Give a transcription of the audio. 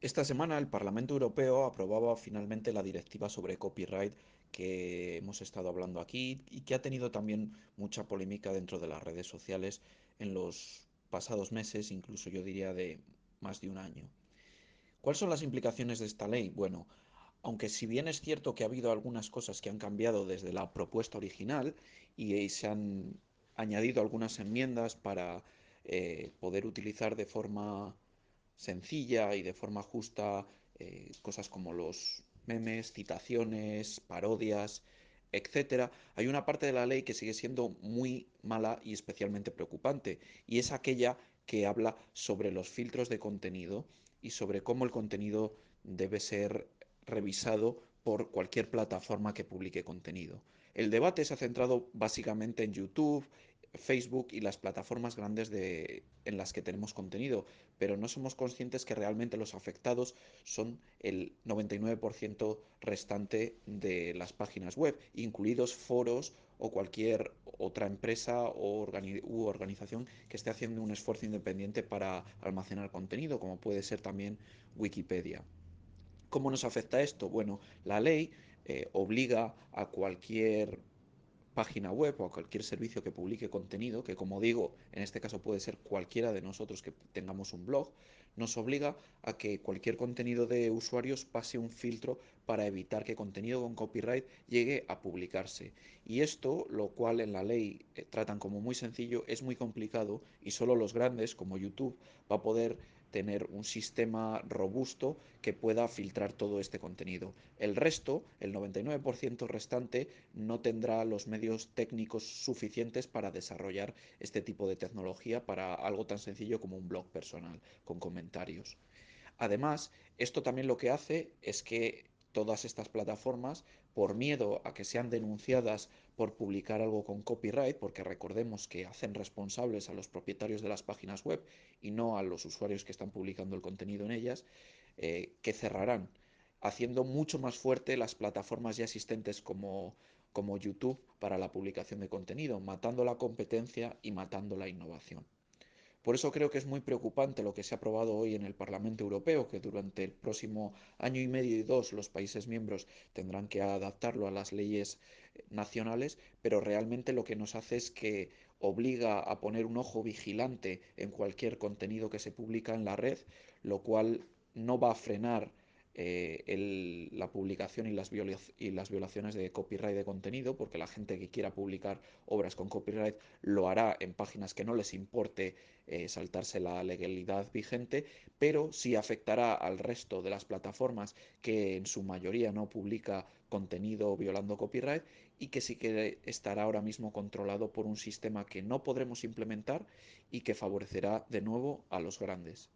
Esta semana el Parlamento Europeo aprobaba finalmente la directiva sobre copyright que hemos estado hablando aquí y que ha tenido también mucha polémica dentro de las redes sociales en los pasados meses, incluso yo diría de más de un año. ¿Cuáles son las implicaciones de esta ley? Bueno, aunque si bien es cierto que ha habido algunas cosas que han cambiado desde la propuesta original y se han añadido algunas enmiendas para eh, poder utilizar de forma sencilla y de forma justa eh, cosas como los memes, citaciones, parodias, etcétera, hay una parte de la ley que sigue siendo muy mala y especialmente preocupante, y es aquella que habla sobre los filtros de contenido y sobre cómo el contenido debe ser revisado por cualquier plataforma que publique contenido. El debate se ha centrado básicamente en YouTube, Facebook y las plataformas grandes de, en las que tenemos contenido, pero no somos conscientes que realmente los afectados son el 99% restante de las páginas web, incluidos foros o cualquier otra empresa o organi u organización que esté haciendo un esfuerzo independiente para almacenar contenido, como puede ser también Wikipedia. ¿Cómo nos afecta esto? Bueno, la ley eh, obliga a cualquier página web o a cualquier servicio que publique contenido, que como digo, en este caso puede ser cualquiera de nosotros que tengamos un blog, nos obliga a que cualquier contenido de usuarios pase un filtro para evitar que contenido con copyright llegue a publicarse. Y esto, lo cual en la ley eh, tratan como muy sencillo, es muy complicado y solo los grandes, como YouTube, va a poder tener un sistema robusto que pueda filtrar todo este contenido. El resto, el 99% restante, no tendrá los medios técnicos suficientes para desarrollar este tipo de tecnología para algo tan sencillo como un blog personal con comentarios. Además, esto también lo que hace es que todas estas plataformas, por miedo a que sean denunciadas por publicar algo con copyright, porque recordemos que hacen responsables a los propietarios de las páginas web y no a los usuarios que están publicando el contenido en ellas, eh, que cerrarán, haciendo mucho más fuerte las plataformas ya existentes como, como YouTube para la publicación de contenido, matando la competencia y matando la innovación. Por eso creo que es muy preocupante lo que se ha aprobado hoy en el Parlamento Europeo, que durante el próximo año y medio y dos los países miembros tendrán que adaptarlo a las leyes eh, nacionales, pero realmente lo que nos hace es que obliga a poner un ojo vigilante en cualquier contenido que se publica en la red, lo cual no va a frenar eh, la publicación y las, y las, violaciones de copyright de contenido, porque la gente que quiera publicar obras con copyright lo hará en páginas que no les importe eh, saltarse la legalidad vigente, pero sí afectará al resto de las plataformas que en su mayoría no publica contenido violando copyright y que sí que estará ahora mismo controlado por un sistema que no podremos implementar y que favorecerá de nuevo a los grandes.